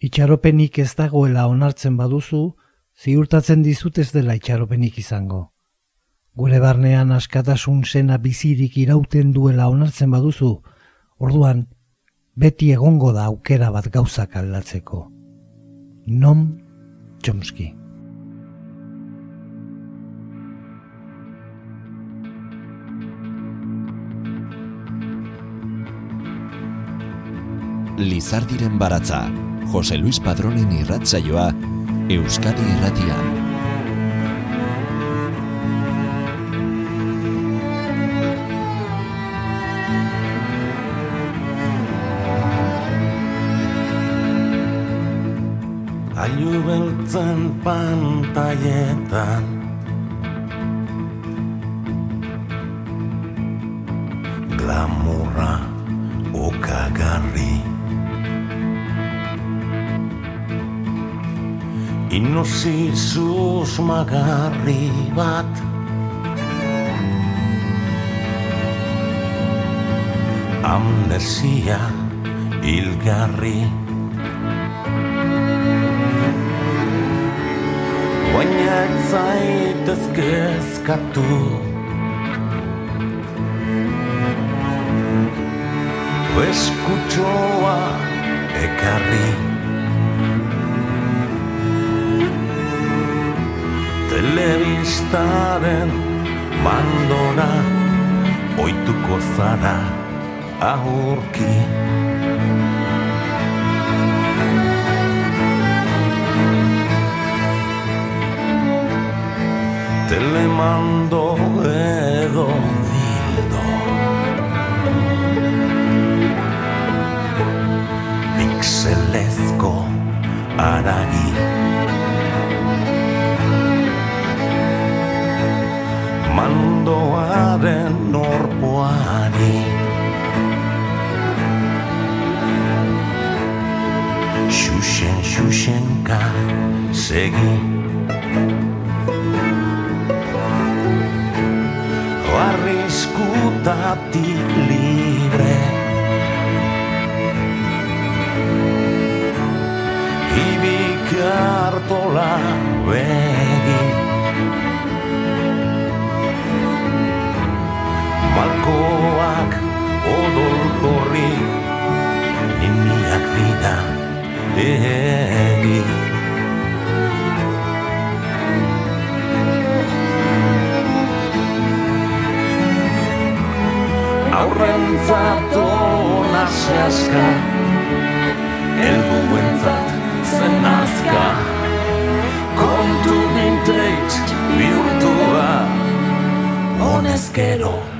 Itxaropenik ez dagoela onartzen baduzu, ziurtatzen dizut ez dela itxaropenik izango. Gure barnean askatasun zena bizirik irauten duela onartzen baduzu, orduan beti egongo da aukera bat gauzak aldatzeko. Nom Chomsky. Lizardiren baratza, Jose Luis Padronen irratzaioa, Euskadi Irratian. Ailu beltzen pantaietan Inosi susmagarri bat Amnesia ilgarri Baina ez zaitez kezkatu Eskutxoa ekarri Telebistaren mandora Oituko zara ahurki Telemando edo dildo Pixelezko aragi Mandoaren norpoari. Xuxen, xuxenka segi. Arriskutatik libre. Ibikartola begi Malkoak odol gorri Niniak dira egi Aurrentzat ona sehaska Elbuentzat zen azka. Kontu vintage bihurtua Honezkero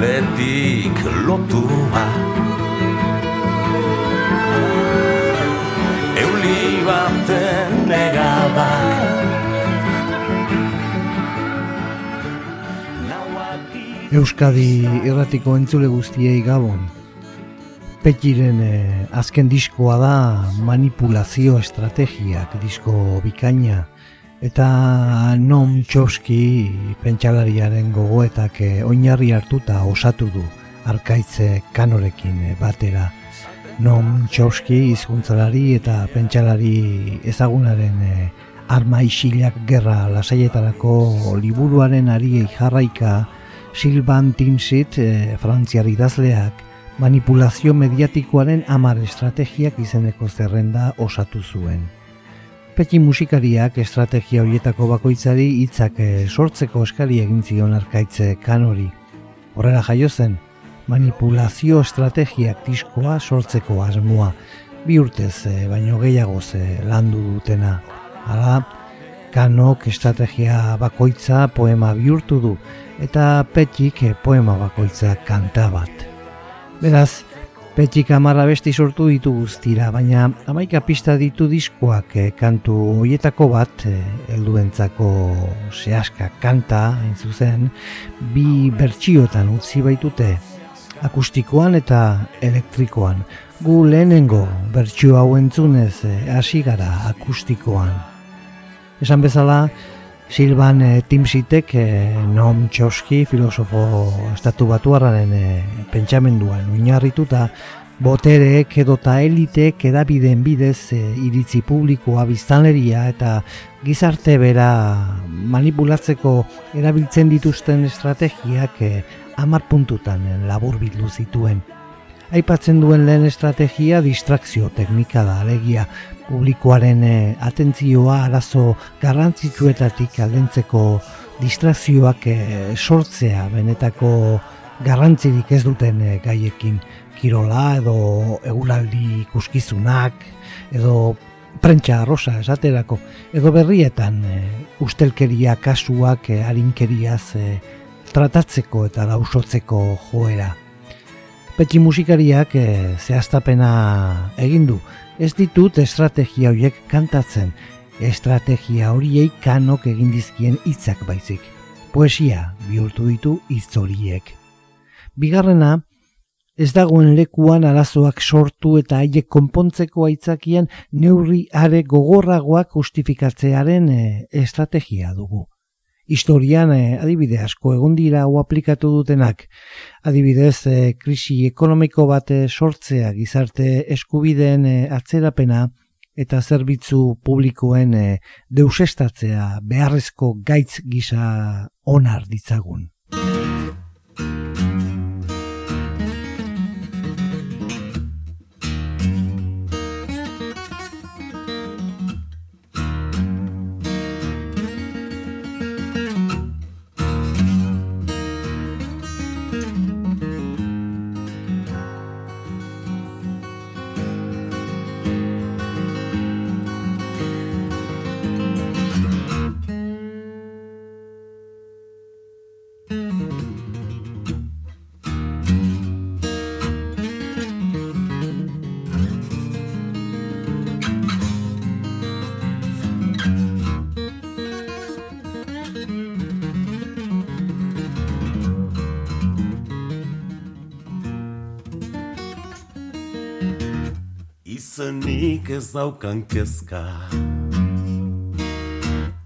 Gibeletik lotua Euli baten negadak Euskadi irratiko entzule guztiei gabon. Petiren eh, azken diskoa da manipulazio estrategiak disko bikaina eta non txoski pentsalariaren gogoetak eh, oinarri hartuta osatu du arkaitze kanorekin eh, batera. Non txoski hizkuntzalari eta pentsalari ezagunaren eh, arma isilak gerra lasaietarako liburuaren ariei jarraika Silvan Timsit, e, frantziar idazleak, manipulazio mediatikoaren amar estrategiak izeneko zerrenda osatu zuen. Peti musikariak estrategia horietako bakoitzari hitzak eh, sortzeko eskari egin zion arkaitze kanori. Horrela jaio zen, manipulazio estrategiak diskoa sortzeko asmoa, bi urtez eh, baino gehiago ze landu dutena. Hala, kanok estrategia bakoitza poema bihurtu du, eta petik poema bakoitza kanta bat. Beraz, Petxik amarra besti sortu ditu guztira, baina amaika pista ditu diskoak eh, kantu hoietako bat, eh, helduentzako sehaska kanta, hain zuzen, bi bertsiotan utzi baitute, akustikoan eta elektrikoan. Gu lehenengo bertsio hau entzunez eh, hasi gara akustikoan. Esan bezala, Silvan e, Timsitek e, Noam Chomsky filosofo estatu batuarraren e, pentsamenduan oinarrituta botereek edota eliteek edabideen bidez e, iritzi publikoa biztanleria eta gizarte bera manipulatzeko erabiltzen dituzten estrategiak e, amar puntutan labur bildu zituen. Aipatzen duen lehen estrategia distrakzio teknika da. Alegia publikoaren eh, atentzioa arazo garrantzitsuetatik aldentzeko distrazioak eh, sortzea benetako garrantzirik ez duten eh, gaiekin. Kirola edo eguraldi ikuskizunak edo prentsa arrosa esaterako. Edo berrietan ustelkeria kasuak e, harinkeriaz tratatzeko eta lausotzeko joera. Petxi musikariak e, zehaztapena egin du, ez ditut estrategia horiek kantatzen, estrategia horiei kanok egin dizkien hitzak baizik. Poesia bihurtu ditu hitz horiek. Bigarrena, ez dagoen lekuan arazoak sortu eta haiek konpontzeko aitzakian neurri are gogorragoak justifikatzearen eh, estrategia dugu historian eh, adibide asko egon dira hau aplikatu dutenak. Adibidez, eh, krisi ekonomiko bat eh, sortzea gizarte eskubideen eh, atzerapena eta zerbitzu publikoen eh, deusestatzea beharrezko gaitz gisa onar ditzagun. Izenik ez daukan kezka.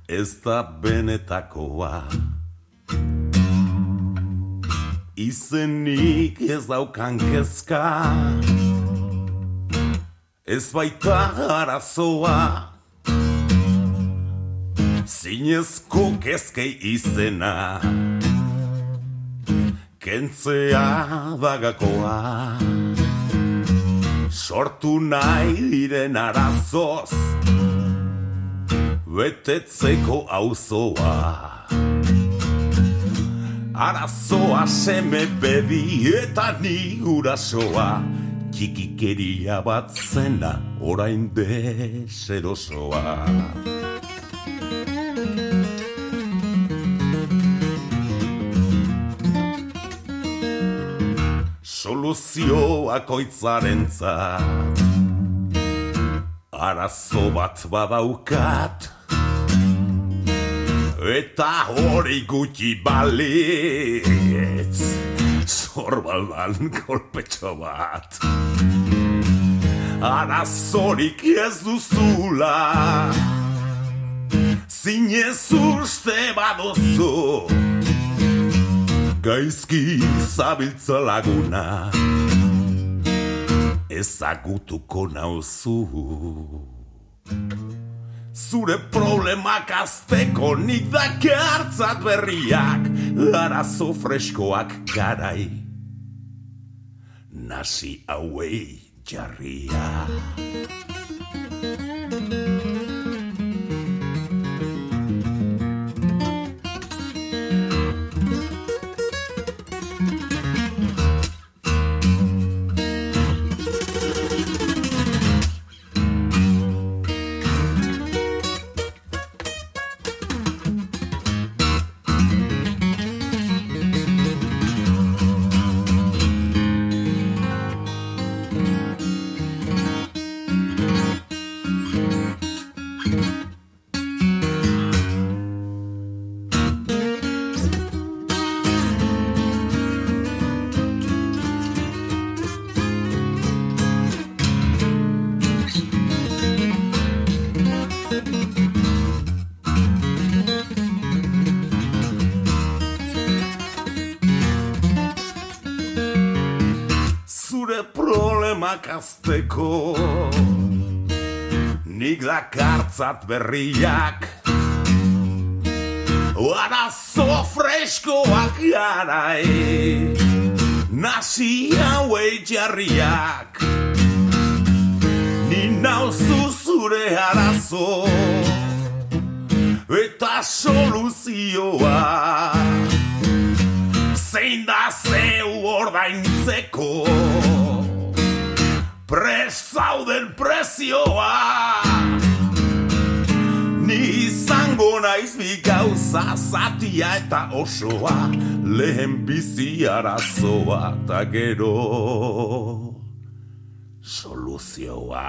Ez da benetakoa. Izenik ez daukan kezka. Ez baita arazoa. Zinezko kezkei izena. Kentzea dagakoa sortu nahi diren arazoz. Betetzeko auzoa. Arazoa seme bebi eta ni urasoa txikikeria bat zena orain deserosoa soluzioak oitzaren Arazo bat badaukat. Eta hori gutxi balitz. Zorbaldan kolpetxo bat. Arazorik ez duzula. Zinez uste baduzu gaizki zabiltza laguna. Ezagutuko nauzu. Zure problemak azteko nik dakartzat berriak arazo freskoak garai. Nasi hauei jarriak azteko Nik dakartzat berriak. Arazo freskoak garai Nasi hauei jarriak. Ni nauzu zure arazo. Eta soluzioa. Zein da zeu ordaintzeko Pres zauden prezioa Ni izango naiz bi gauza zatia eta osoa Lehen bizi arazoa eta gero soluzioa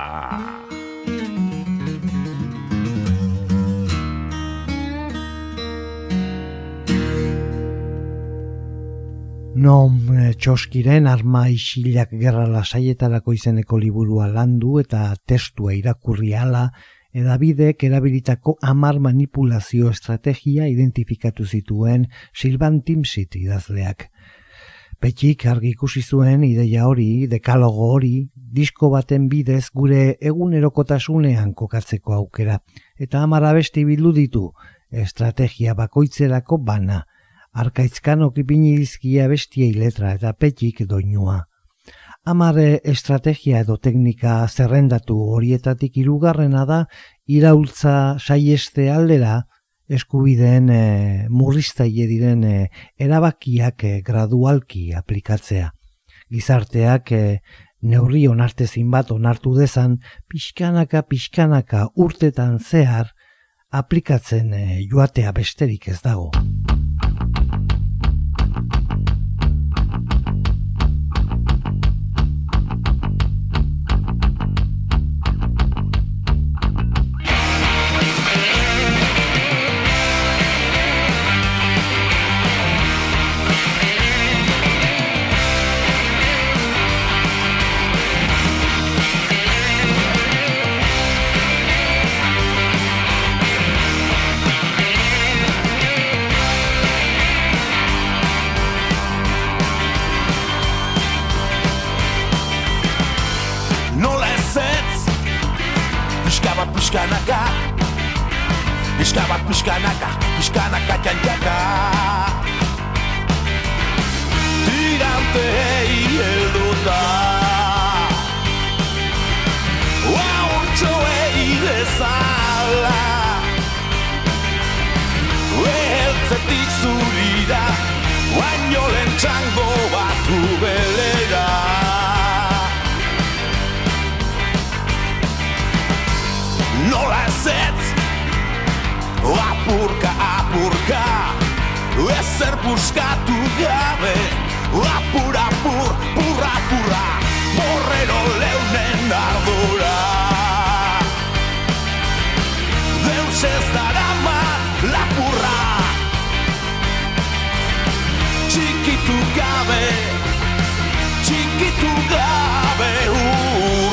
Eh, txoskiren arma isilak gerra lasaietarako izeneko liburua landu eta testua irakurri ala edabidek erabilitako amar manipulazio estrategia identifikatu zituen Silvan Timsit idazleak. Petxik argi ikusi zuen ideia hori, dekalogo hori, disko baten bidez gure egunerokotasunean kokatzeko aukera, eta amara besti bildu ditu, estrategia bakoitzerako bana, arkaitzkan okipini dizkia bestiei letra eta petxik doinua. Amare estrategia edo teknika zerrendatu horietatik hirugarrena da iraultza saieste aldera eskubideen e, murriztaile diren e, erabakiak e, gradualki aplikatzea. Gizarteak e, neurri onartezin bat onartu dezan pixkanaka pixkanaka urtetan zehar aplikatzen e, joatea besterik ez dago. Pixka bat pixkanaka Pixkanaka jantiaka Tirantei helduta. Aurtsoei bezala. Eheltzetik zurira Baino lentxango bat ubelera nola ezetz Apurka, apurka Ezer buskatu gabe. Apur, apur, purra, purra Borrero leunen ardura. Deus ez darama lapurra. Txikitu gabe Txikitu gabe hurra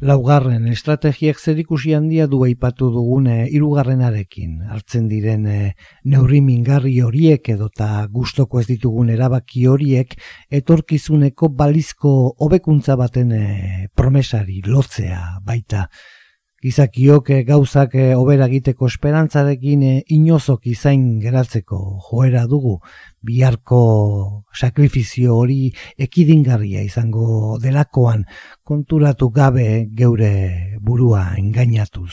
Laugarren estrategiak zerikusi handia du aipatu dugune hirugarrenarekin. Hartzen diren e, neurri mingarri horiek edota gustoko ez ditugun erabaki horiek etorkizuneko balizko hobekuntza baten e, promesari lotzea baita gizakiok eh, gauzak eh, hobera egiteko esperantzarekin eh, inozok izain geratzeko joera dugu biharko sakrifizio hori ekidingarria izango delakoan konturatu gabe geure burua engainatuz.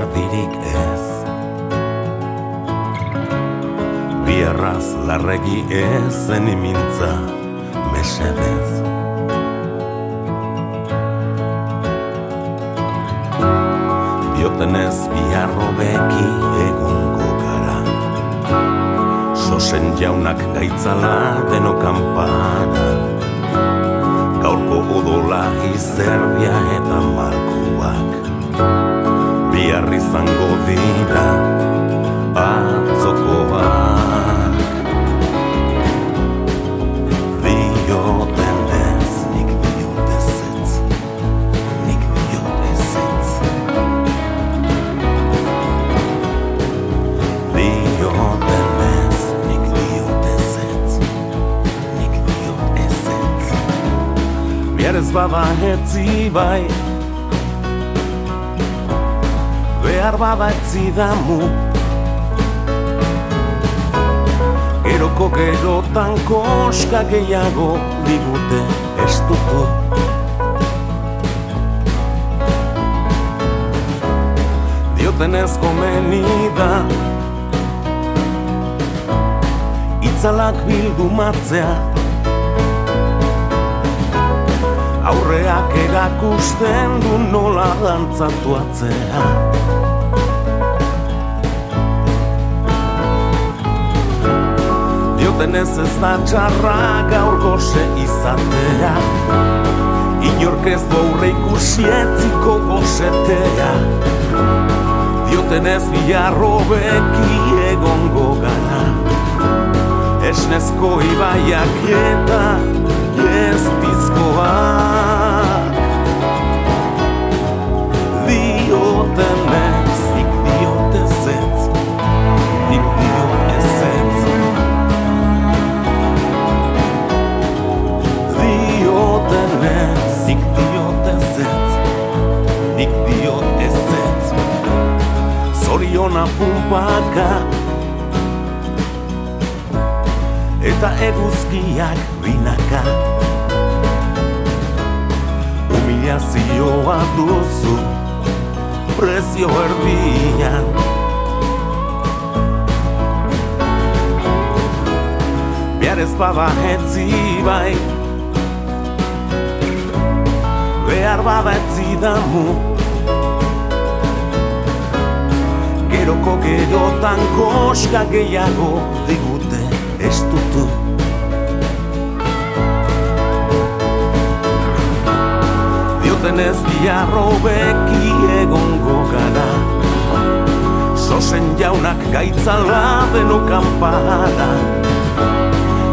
Bierraz larregi ez zen imintza mesedez. diotenez biharro beki egongo gara. Sosen jaunak gaitzala deno kampana Gaurko odola izerbia eta markuak Biarri zango dira atzokoak ez bada etzi bai. Behar bada etzi damu. Geroko gerotan koska gehiago digute estutu. Dioten ez komeni da. Itzalak bildu aurreak erakusten du nola dantzatu atzea Dioten ez ez da txarra gaur goze izatea. Inork ez du aurre ikusi gozetea Dioten ez biharro beki egongo gara. Esnezko ibaiak eta ez bizkoak Zoriona pumpaka Eta eguzkiak binaka. Humillazioa duzu Prezio erdian. Biar ez bada etzi bai. Behar bada etzi Geroko gerotan koska gehiago digute estutu dioten ez diarro beki egongo gara. Sosen jaunak gaitzala deno kanpara.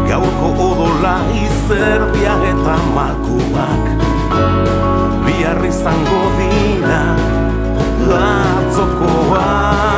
Gaurko odola izerdia eta malkuak. Biarri zango dira latzokoak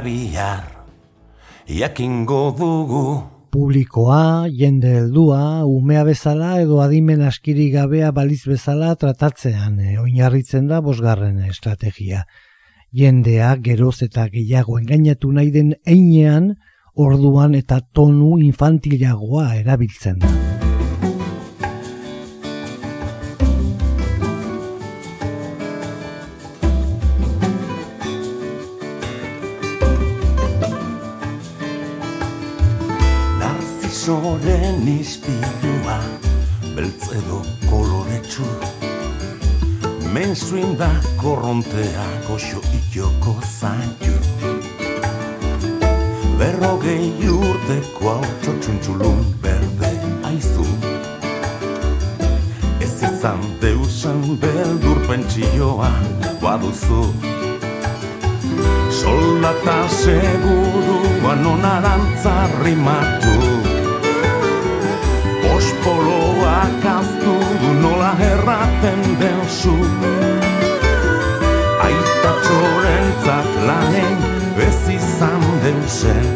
bihar, jakingo dugu. Publikoa, jende heldua, umea bezala edo adimen askiri gabea baliz bezala tratatzean e, oinarritzen da bosgarren estrategia. Jendea geroz eta gehiago engainatu nahi den einean, orduan eta tonu infantilagoa erabiltzen da. Soren izpilua Beltz edo koloretsu Mainstream da korrontea Goxo itoko zaitu. Berrogei urteko hau txotxuntxulun berde aizu. Ez izan deusan beldur pentsioa baduzu. Soldata seguruan onarantzarri matu Ospoloak aztu nola erraten den zu Aita txorentzat lanen ez izan den zer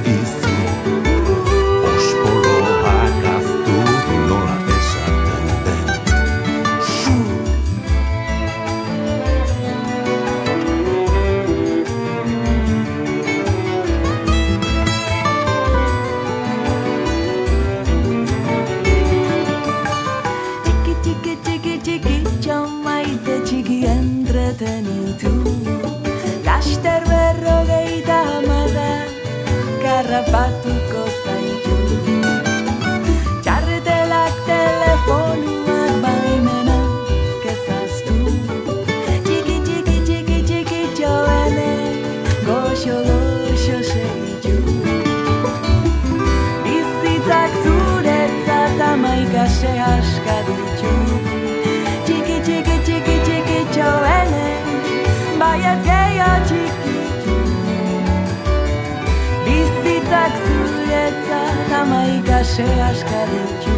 Se has caído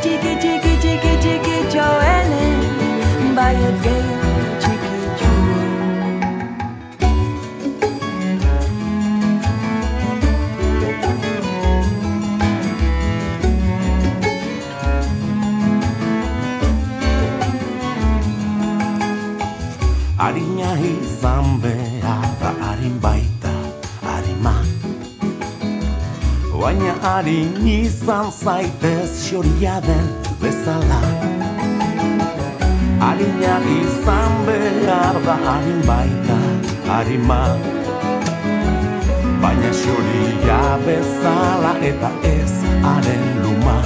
chiqui chiqui chiqui chiqui joene bai Harin izan zaitez xoria den bezala. Arina izan behar da harin baita harima. Baina xoria bezala eta ez haren luma.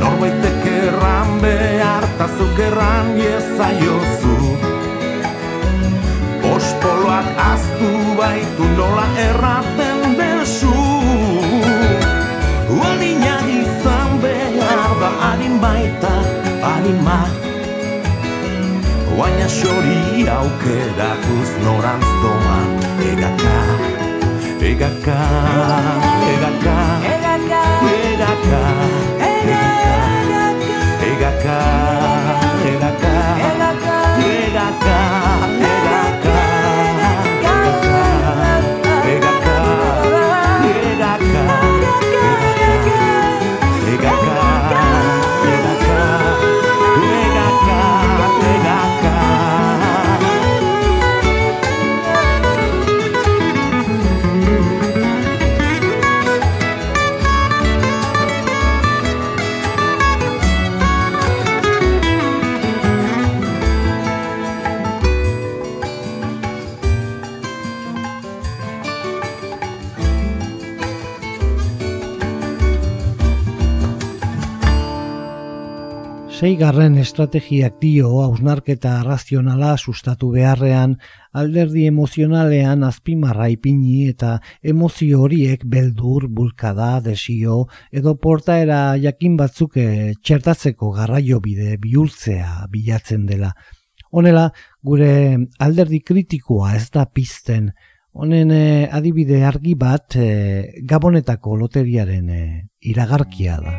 Norbaitek erran behar tazuk erran iezaiozu Ospoloak aztu baitu nola erraten harin baita harima Baina xori aukerakuz norantz doan Egaka, egaka, egaka, Egaka, egaka, egaka Egaka, egaka, egaka, egaka, egaka, egaka, Seigarren estrategiak dio hausnarketa razionala sustatu beharrean, alderdi emozionalean azpimarra ipini eta emozio horiek beldur, bulkada, desio edo portaera jakin batzuk eh, txertatzeko garraio bide bihurtzea bilatzen dela. Honela, gure alderdi kritikoa ez da pizten, honen eh, adibide argi bat eh, gabonetako loteriaren iragarkia da.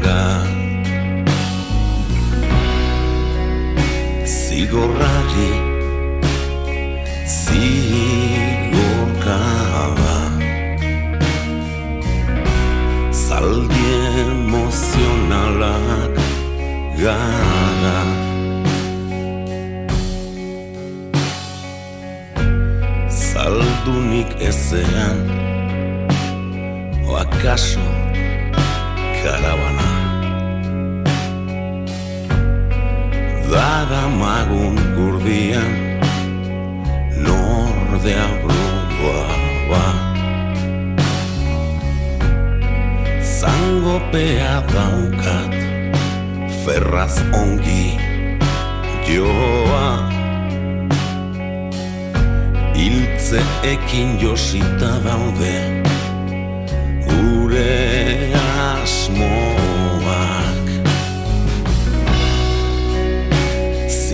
Ezazulanga Zigorrari Zigorkaba Zaldi emozionalak gara Zaldunik ezean O akaso Dara magun gurdian Nordea brudua ba Zangopea daukat Ferraz ongi joa. Hiltze ekin josita daude Gure asmoak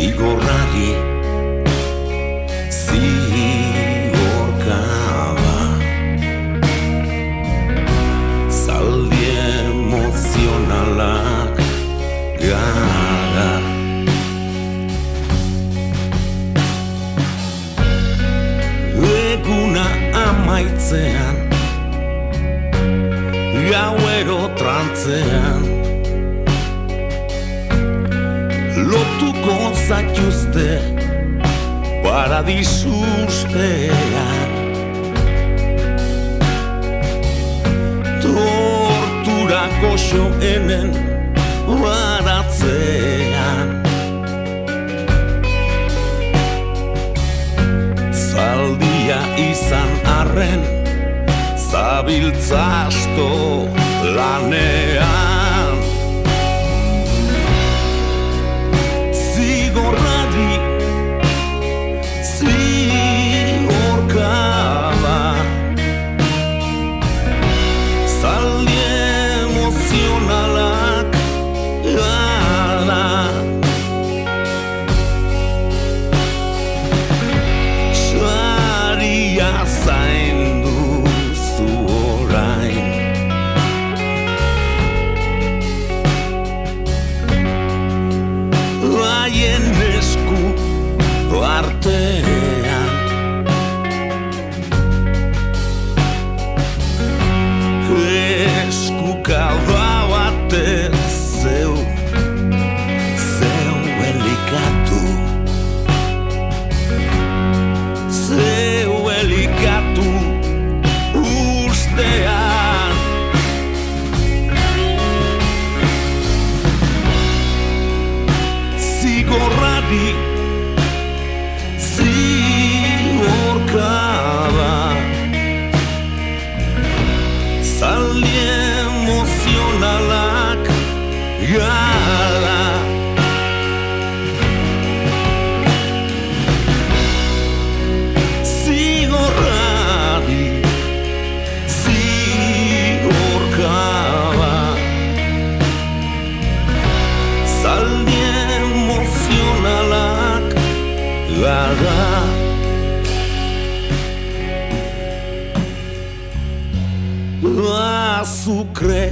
Zigorrari Zigorkaba Zaldi emozionalak gara. Eguna amaitzean Gauero trantzean Lotuko zaituzte Paradisustean Torturako xoenen Baratzean Zaldia izan arren Zabiltzasto lanean Zaldi emozionalak gara Azukre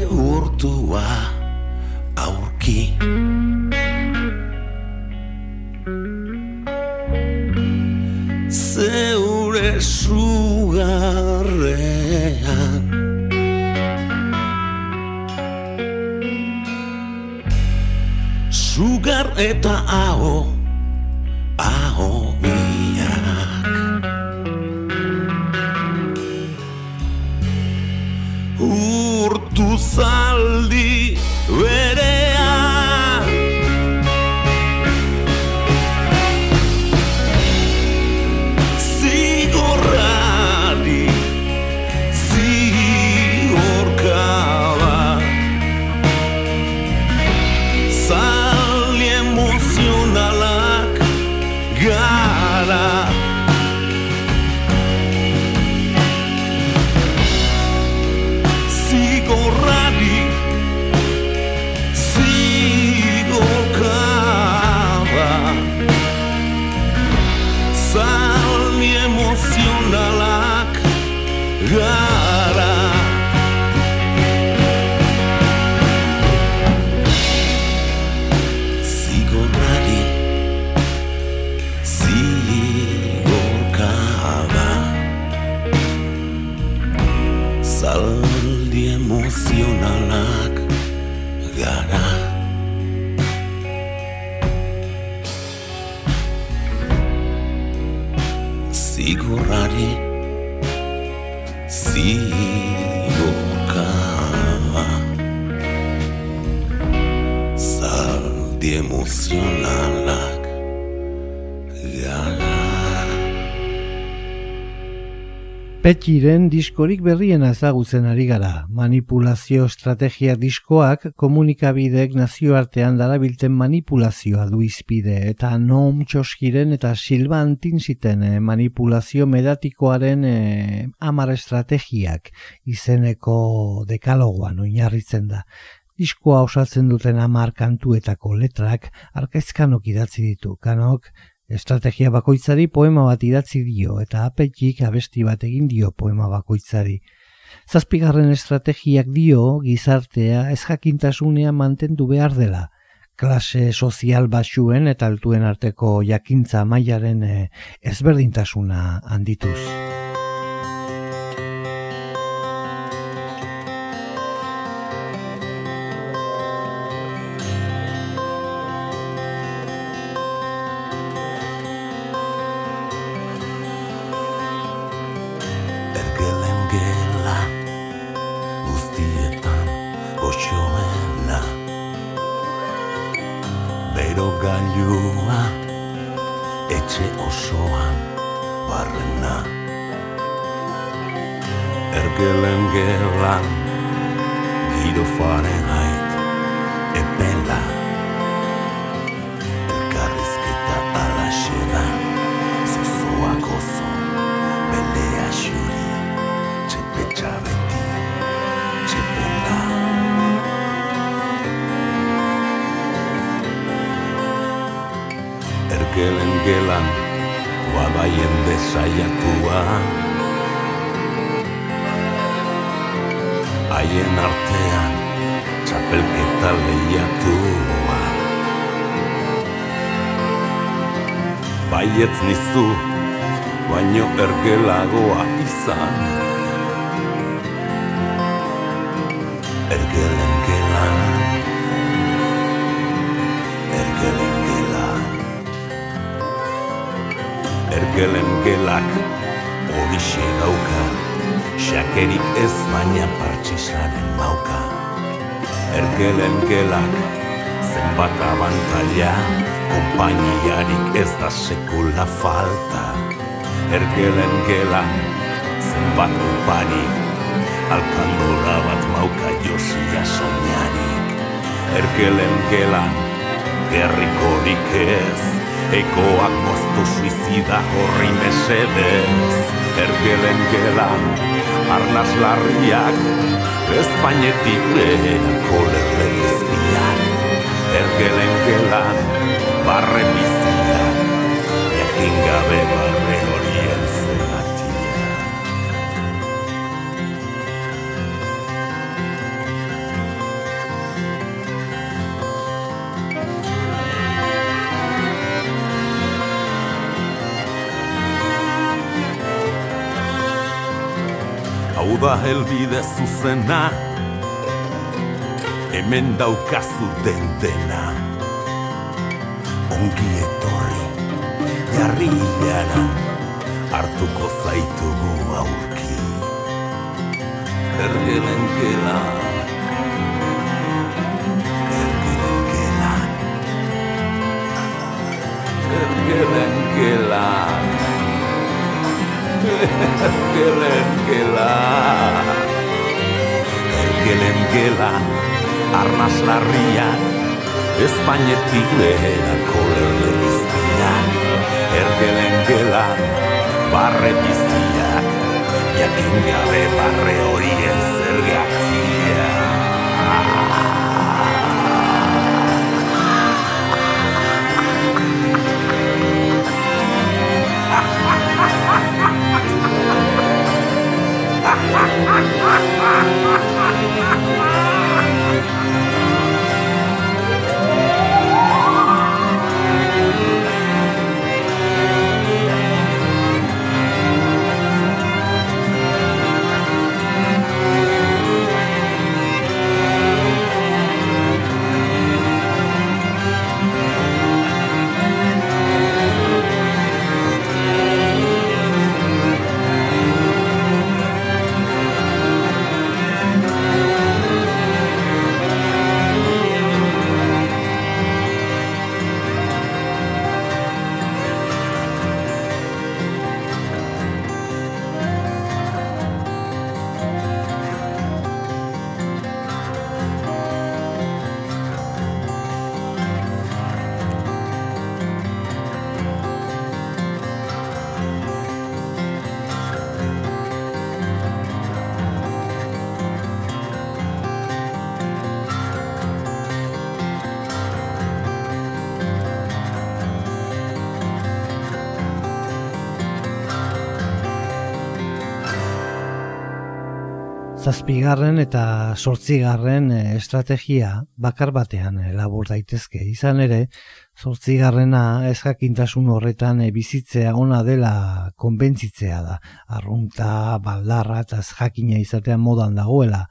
eta Aho Zigorrari Zigorkaba Zaldi emozionalak Petxiren diskorik berriena ezagutzen ari gara. Manipulazio estrategia diskoak komunikabidek nazioartean darabilten manipulazioa du izpide eta Noam Txoskiren eta Silvan Tinsiten eh, manipulazio medatikoaren eh, amar estrategiak izeneko dekalogoan oinarritzen da. Diskoa osatzen duten amar kantuetako letrak arkaizkanok idatzi ditu. Kanok Estrategia bakoitzari poema bat idatzi dio eta apetik abesti bat egin dio poema bakoitzari. Zazpigarren estrategiak dio gizartea ezjakintasunean mantendu behar dela. Klase sozial basuen eta altuen arteko jakintza mailaren eh, ezberdintasuna handituz. Baietz nizu, baino ergelagoa izan. Ergelen gelan Ergelen gelan Ergelen gelak horixe dauka Xakerik ez baina partxisaren mauka. Ergelen gelak zenbat abantaila Kompainiarik ez da sekula falta. Ergelen gelan zenbat kompani Alkandora bat mauka josia soñari Ergelen gelan gerrikorik ez Ekoak moztu suizida horri mesedez. Ergelen gelan arnaz larriak Espainetik lehenako lerre izpiak Ergelen gelan barre biziak Jakin gabe barre horien zergatia Hau da helbide zuzena Hemen daukazu den dena Ongi etorri jarri gara Hartuko zaitugu aurki. Ergelen gela Ergelen gela Ergelen gela Ergelen gela Ergelen gela Arnaz larriak Espainetik lehenako lerle biztiak barre biziak Jakin gabe barre horien zergatia zazpigarren eta sortzigarren eh, estrategia bakar batean eh, labur daitezke. Izan ere, zortzigarrena ez jakintasun horretan eh, bizitzea ona dela konbentzitzea da. Arrunta, baldarra eta ez jakina izatean modan dagoela.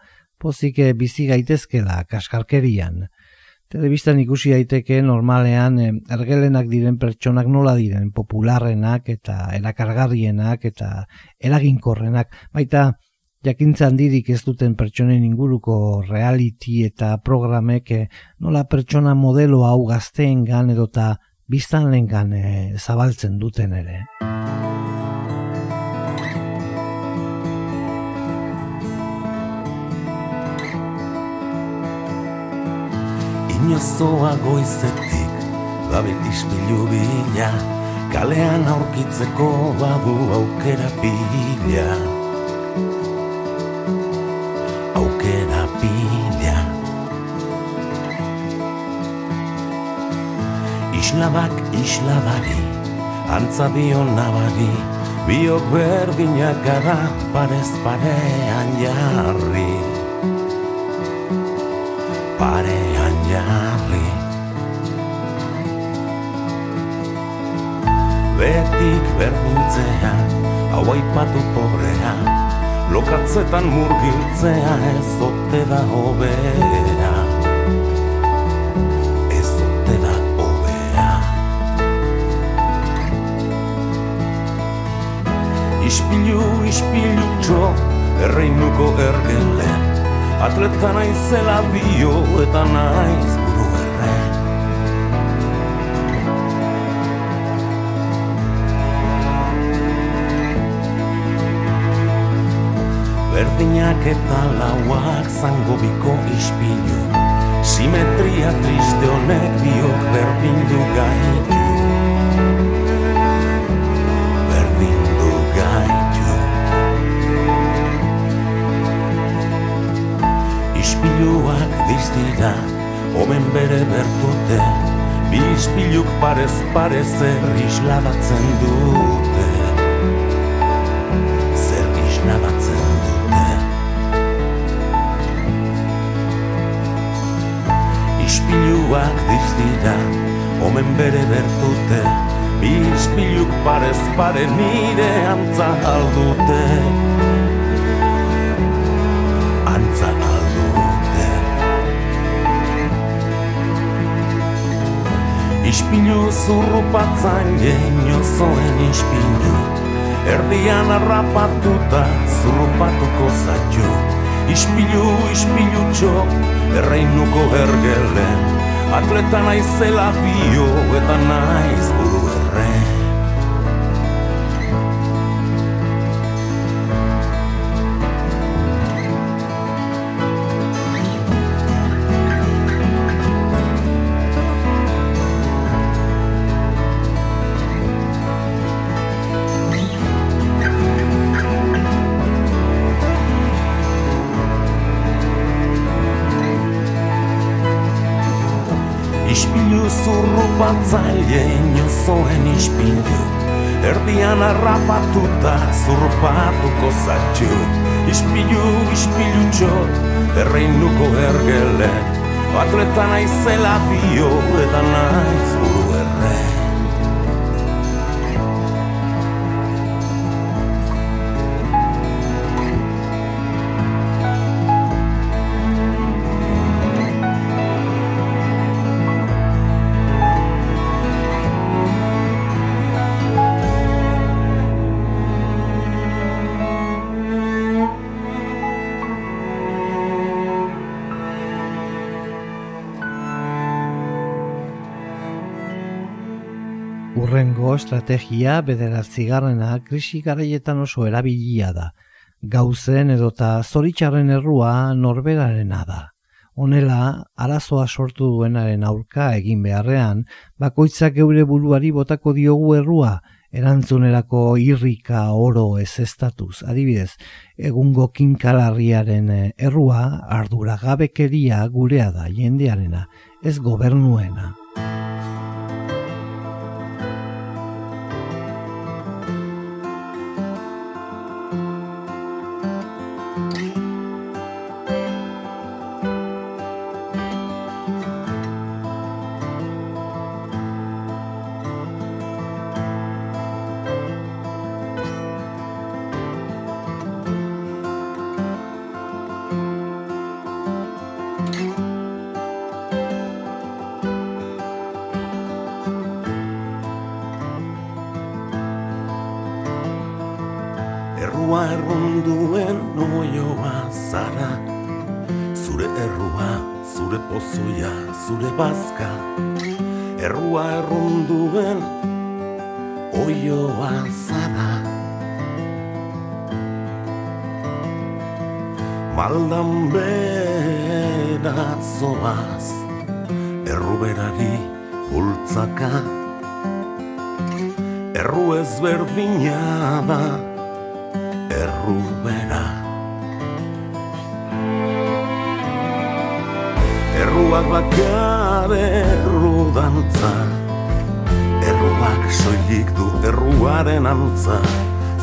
Pozik bizi gaitezkela kaskarkerian. Telebistan ikusi daiteke normalean ergelenak diren pertsonak nola diren popularrenak eta erakargarrienak eta eraginkorrenak. Baita, jakintza handirik ez duten pertsonen inguruko reality eta programek eh, nola pertsona modelo hau gazteen gan edota biztan lehen eh, zabaltzen duten ere. Inozoa goizetik, gabil ispilu bila, kalean aurkitzeko badu aukera bila. Aukera bidea. Islabak islabari, antza dio nabari Biok berdinak gara parez parean jarri. Parean jarri. Betik berdintzea, hau aipatu pobrea lokatzetan murgiltzea ez ote da hobea. Ez ote da hobea. Ispilu, ispilu txo, erreinuko ergele. Atleta naizela bio eta naiz berdinak eta lauak zango biko ispilu. Simetria triste honek biok berdindu gaitu. Berdindu gaitu. Ispiluak diztira, omen bere bertute. Bi ispiluk parez parez zer isladatzen dute ispiluak diztira Omen bere bertute Bi ispiluk parez pare nire antza aldute. Antza aldute. Ispilu zurrupatzan genio zoen ispilu Erdian arrapatuta zurrupatuko zatxo Ispilu, ispilu txok erreinuko hergelen Atleta naizela bio eta naiz inozoen ispilu Erdian arrapatuta zurpatuko zatxu. Ispilu, ispilu txot, erreinuko ergelen Atletan aizela bio eta naiz buru erren Estrategia bederatzigarrena krisi garaietan oso erabilia da. Gauzen edota zoritxarren errua norberarena da. Honela, arazoa sortu duenaren aurka egin beharrean, bakoitzak geure buruari botako diogu errua, erantzunerako irrika oro ez estatuz. Adibidez, egungo kinkalarriaren errua ardura gabekeria gurea da jendearena, ez gobernuena.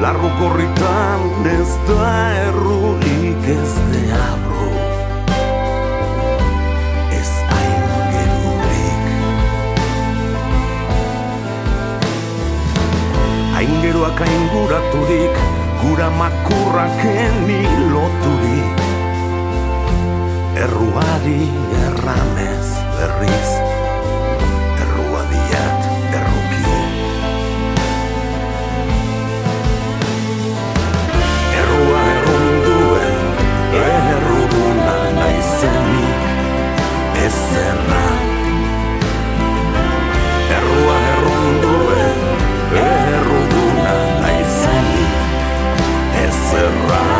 Larru gorritan ez da errurik ez de abro. Ez hain gerurik. Hain geruak hain guraturik Gura makurrak eni loturik Erruari erranez berriz erruduna naizenik ezerra Errua erruduen erruduna naizenik ezerra.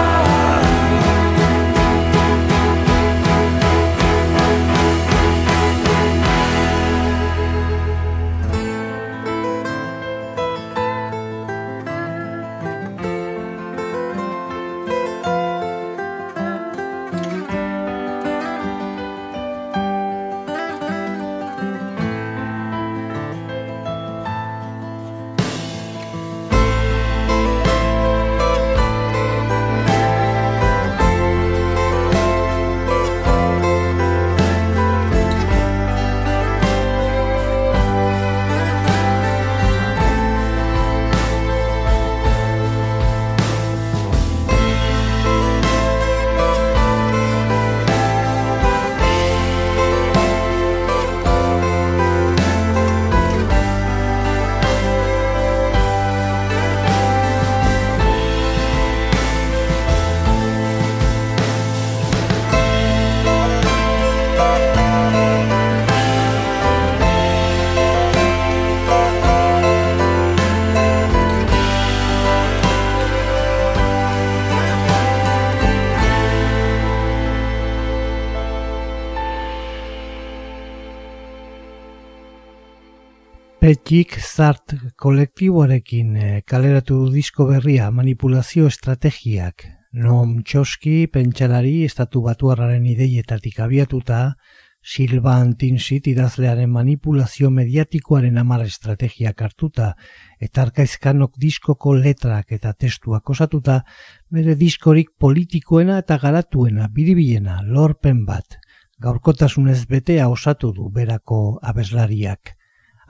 Petik Zart kolektiboarekin e, kaleratu disko berria manipulazio estrategiak. Noam Txoski pentsalari estatu batuarraren ideietatik abiatuta, Silvan Tinsit idazlearen manipulazio mediatikoaren amara estrategiak hartuta, eta arkaizkanok diskoko letrak eta testuak osatuta, bere diskorik politikoena eta garatuena, biribiena, lorpen bat, gaurkotasunez betea osatu du berako abeslariak.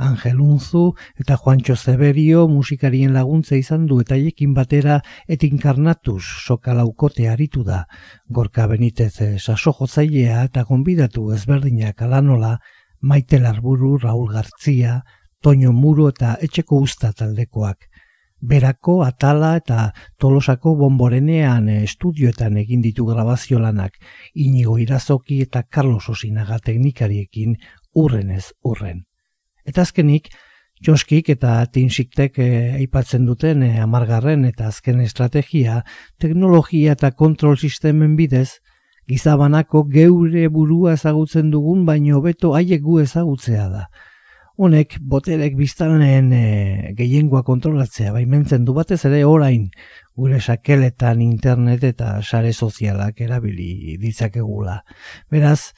Angel Unzu eta Juancho Zeberio musikarien laguntza izan du eta hiekin batera etinkarnatuz sokalaukote aritu da. Gorka Benitez eh, saso jozailea eta konbidatu ezberdinak alanola Maite Larburu, Raul Gartzia, Toño Muro eta Etxeko Usta taldekoak. Berako, Atala eta Tolosako bomborenean eh, estudioetan egin ditu grabazio lanak, inigo irazoki eta Carlos Osinaga teknikariekin urrenez urren. Eta azkenik, Joskik eta Tinsiktek eh, aipatzen duten eh, amargarren eta azken estrategia, teknologia eta kontrol sistemen bidez, gizabanako geure burua ezagutzen dugun, baino beto haiek gu ezagutzea da. Honek, boterek biztanleen e, gehiengoa kontrolatzea, baimentzen du batez ere orain, gure sakeletan internet eta sare sozialak erabili ditzakegula. Beraz,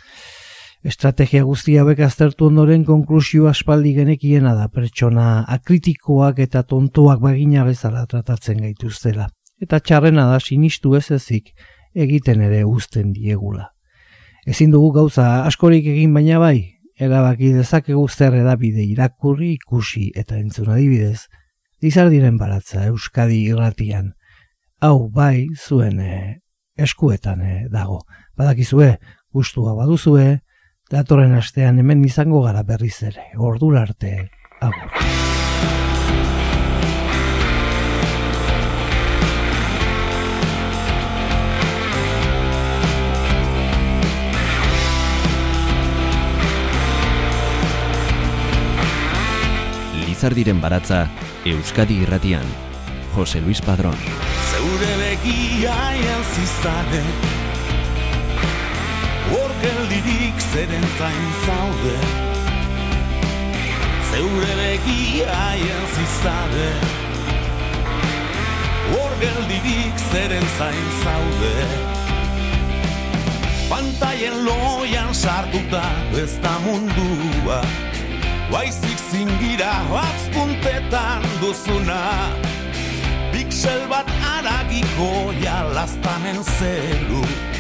Estrategia guztia hauek aztertu ondoren konklusio aspaldi genekiena da pertsona akritikoak eta tontoak bagina bezala tratatzen gaituztela. Eta txarrena da sinistu ez ezik egiten ere uzten diegula. Ezin dugu gauza askorik egin baina bai, erabaki dezakegu zer edabide irakurri ikusi eta entzun adibidez, dizar diren baratza Euskadi irratian. Hau bai zuen eh, eskuetan eh, dago. Badakizue, gustua baduzue, datorren astean hemen izango gara berriz ere, ordura arte, agur. Lizardiren baratza, Euskadi irratian, Jose Luis Padrón. Zeure begia zizare, geldirik zeren zain zaude. Zeure begia zizade. Hor geldirik zeren zain zaude. Pantaien loian sartuta ez da mundua. Baizik zingira batzpuntetan duzuna. Pixel bat aragiko jalaztanen zelu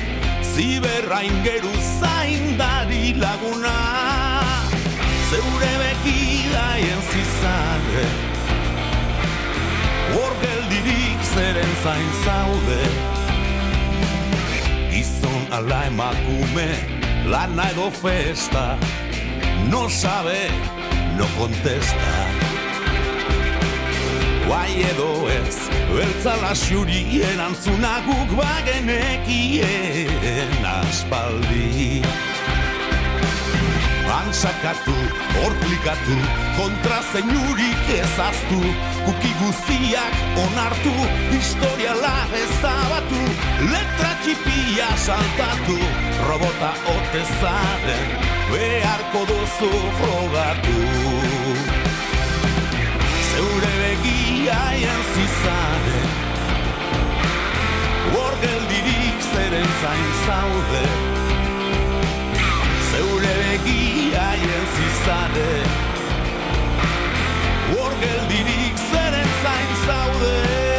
Ziberrain geru zaindari laguna. Zeure bekidaien zizare. Hor geldirik zeren zain zaude. Gizon ala emakume Lana edo festa. No sabe, no contesta Guai edo ez Beltzala xurien antzunaguk bagenekien aspaldi. Antzakatu, horklikatu, kontra zeinurik ezaztu Kuki guztiak onartu, historiala ezabatu Letra txipia saltatu, robota otezaren Beharko duzu frogatu begiaien zizaren Hor geldirik zeren zain zaude. Zeure begiaien zizaren Hor geldirik zeren zain zaude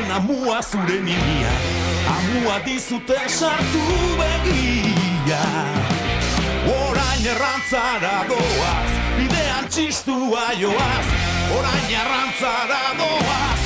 Haien amua zure nimia Amua dizute sartu begia. Orain errantzara doaz Bidean txistua joaz. Orain errantzara doaz